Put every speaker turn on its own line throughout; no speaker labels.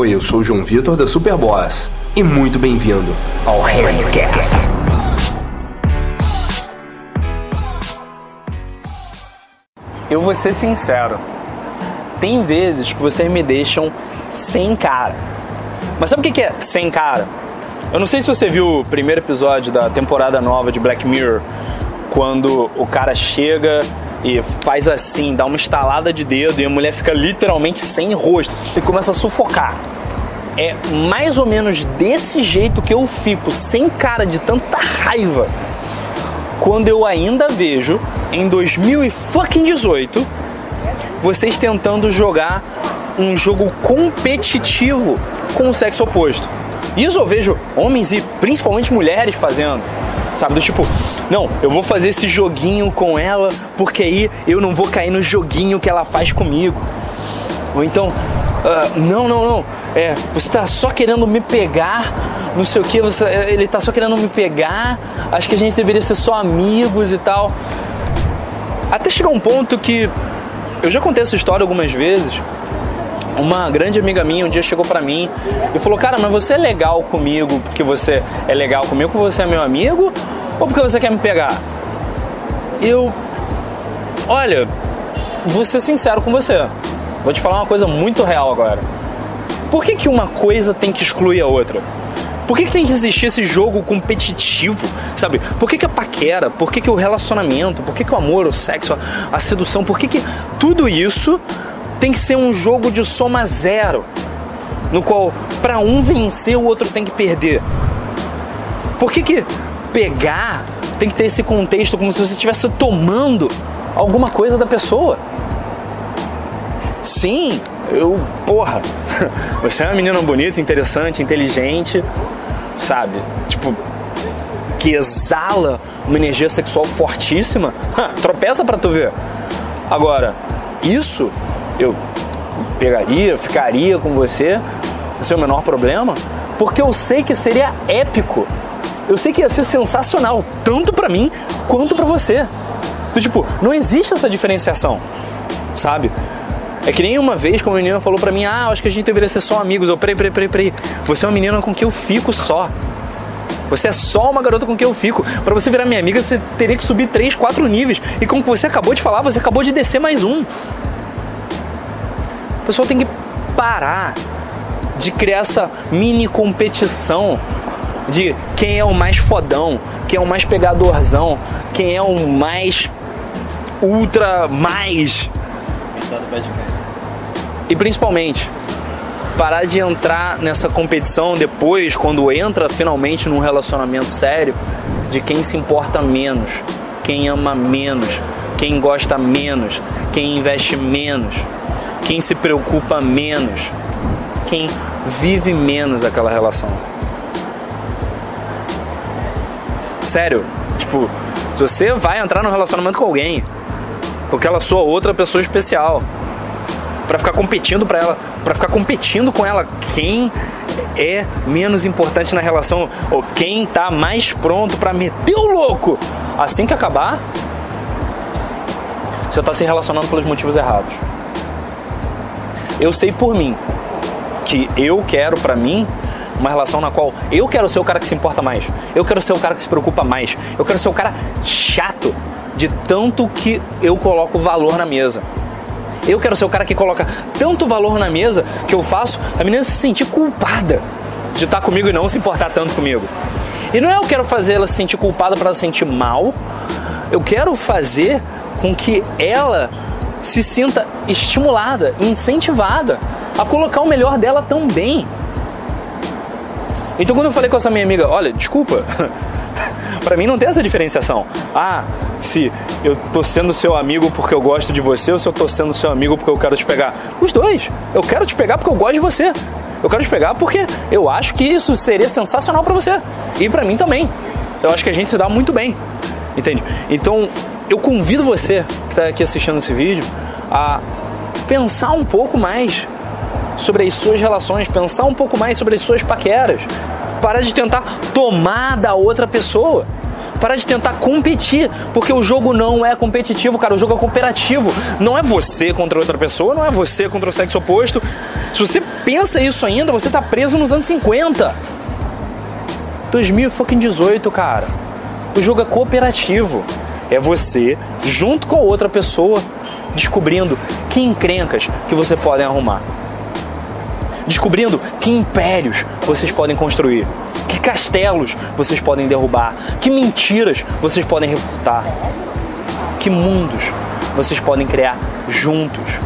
Oi, eu sou o João Vitor da Superboss e muito bem-vindo ao Handcast.
Eu vou ser sincero. Tem vezes que vocês me deixam sem cara. Mas sabe o que é sem cara? Eu não sei se você viu o primeiro episódio da temporada nova de Black Mirror, quando o cara chega e faz assim, dá uma estalada de dedo e a mulher fica literalmente sem rosto e começa a sufocar. É mais ou menos desse jeito que eu fico, sem cara de tanta raiva, quando eu ainda vejo em 2018 vocês tentando jogar um jogo competitivo com o sexo oposto. Isso eu vejo homens e principalmente mulheres fazendo. Sabe, do tipo, não, eu vou fazer esse joguinho com ela porque aí eu não vou cair no joguinho que ela faz comigo. Ou então, uh, não, não, não, é, você tá só querendo me pegar, não sei o que, você, ele tá só querendo me pegar, acho que a gente deveria ser só amigos e tal. Até chegar um ponto que eu já contei essa história algumas vezes. Uma grande amiga minha um dia chegou para mim e falou: Cara, mas você é legal comigo porque você é legal comigo, porque você é meu amigo ou porque você quer me pegar? Eu. Olha, vou ser sincero com você. Vou te falar uma coisa muito real agora. Por que, que uma coisa tem que excluir a outra? Por que, que tem que existir esse jogo competitivo, sabe? Por que, que a paquera? Por que, que o relacionamento? Por que, que o amor, o sexo, a, a sedução? Por que, que tudo isso tem que ser um jogo de soma zero? No qual, para um vencer, o outro tem que perder. Por que, que pegar tem que ter esse contexto como se você estivesse tomando alguma coisa da pessoa? Sim, eu, porra, você é uma menina bonita, interessante, inteligente, sabe? Tipo, que exala uma energia sexual fortíssima. Tropeça pra tu ver. Agora, isso eu pegaria, ficaria com você, sem o menor problema, porque eu sei que seria épico. Eu sei que ia ser sensacional, tanto para mim quanto para você. Do tipo, não existe essa diferenciação, sabe? É que nem uma vez que uma menina falou pra mim, ah, acho que a gente deveria ser só amigos. Eu, peraí, peraí, peraí, peraí. Você é uma menina com quem eu fico só. Você é só uma garota com quem eu fico. Para você virar minha amiga, você teria que subir 3, 4 níveis. E como você acabou de falar, você acabou de descer mais um. O pessoal tem que parar de criar essa mini competição de quem é o mais fodão, quem é o mais pegadorzão, quem é o mais ultra mais. E principalmente, parar de entrar nessa competição depois, quando entra finalmente num relacionamento sério, de quem se importa menos, quem ama menos, quem gosta menos, quem investe menos, quem se preocupa menos, quem vive menos aquela relação. Sério, tipo, se você vai entrar num relacionamento com alguém, porque ela sua outra pessoa especial, para ficar competindo para ela, para ficar competindo com ela quem é menos importante na relação ou quem tá mais pronto para meter o louco. Assim que acabar, você tá se relacionando pelos motivos errados. Eu sei por mim que eu quero para mim uma relação na qual eu quero ser o cara que se importa mais. Eu quero ser o cara que se preocupa mais. Eu quero ser o cara chato de tanto que eu coloco valor na mesa. Eu quero ser o cara que coloca tanto valor na mesa que eu faço a menina se sentir culpada de estar comigo e não se importar tanto comigo. E não é eu quero fazer ela se sentir culpada para ela se sentir mal. Eu quero fazer com que ela se sinta estimulada, incentivada a colocar o melhor dela também. Então quando eu falei com essa minha amiga, olha, desculpa, para mim não tem essa diferenciação. Ah, se eu tô sendo seu amigo porque eu gosto de você ou se eu tô sendo seu amigo porque eu quero te pegar. Os dois. Eu quero te pegar porque eu gosto de você. Eu quero te pegar porque eu acho que isso seria sensacional para você. E para mim também. Eu acho que a gente se dá muito bem. Entende? Então, eu convido você que está aqui assistindo esse vídeo a pensar um pouco mais sobre as suas relações, pensar um pouco mais sobre as suas paqueras. Parar de tentar tomar da outra pessoa. Parar de tentar competir, porque o jogo não é competitivo, cara. O jogo é cooperativo. Não é você contra outra pessoa, não é você contra o sexo oposto. Se você pensa isso ainda, você tá preso nos anos 50. 2018, cara. O jogo é cooperativo. É você, junto com outra pessoa, descobrindo que encrencas que você pode arrumar. Descobrindo que impérios vocês podem construir que castelos vocês podem derrubar? Que mentiras vocês podem refutar? Que mundos vocês podem criar juntos?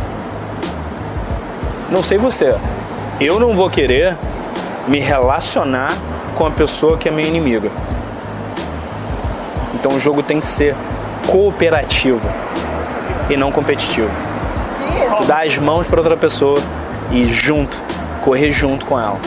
Não sei você. Eu não vou querer me relacionar com a pessoa que é minha inimiga. Então o jogo tem que ser cooperativo e não competitivo. Tu dá as mãos para outra pessoa e junto, correr junto com ela.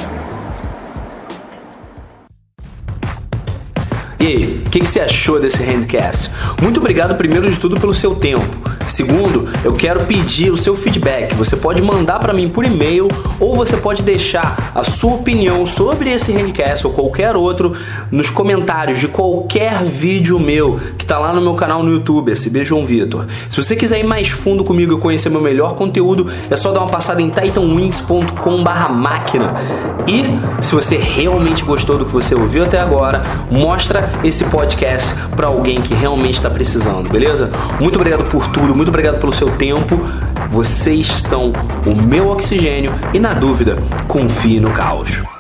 E aí, o que, que, você achou desse handcast? Muito obrigado, primeiro de tudo, pelo seu tempo. Segundo, eu quero pedir o seu feedback. Você pode mandar para mim por e-mail ou você pode deixar a sua opinião sobre esse handcast ou qualquer outro nos comentários de qualquer vídeo meu que tá lá no meu canal no YouTube, SB João Vitor. Se você quiser ir mais fundo comigo e conhecer meu melhor conteúdo, é só dar uma passada em titanwings.com/máquina. E se você realmente gostou do que você ouviu até agora, mostra esse podcast para alguém que realmente está precisando, beleza? Muito obrigado por tudo, muito obrigado pelo seu tempo. Vocês são o meu oxigênio e, na dúvida, confie no caos.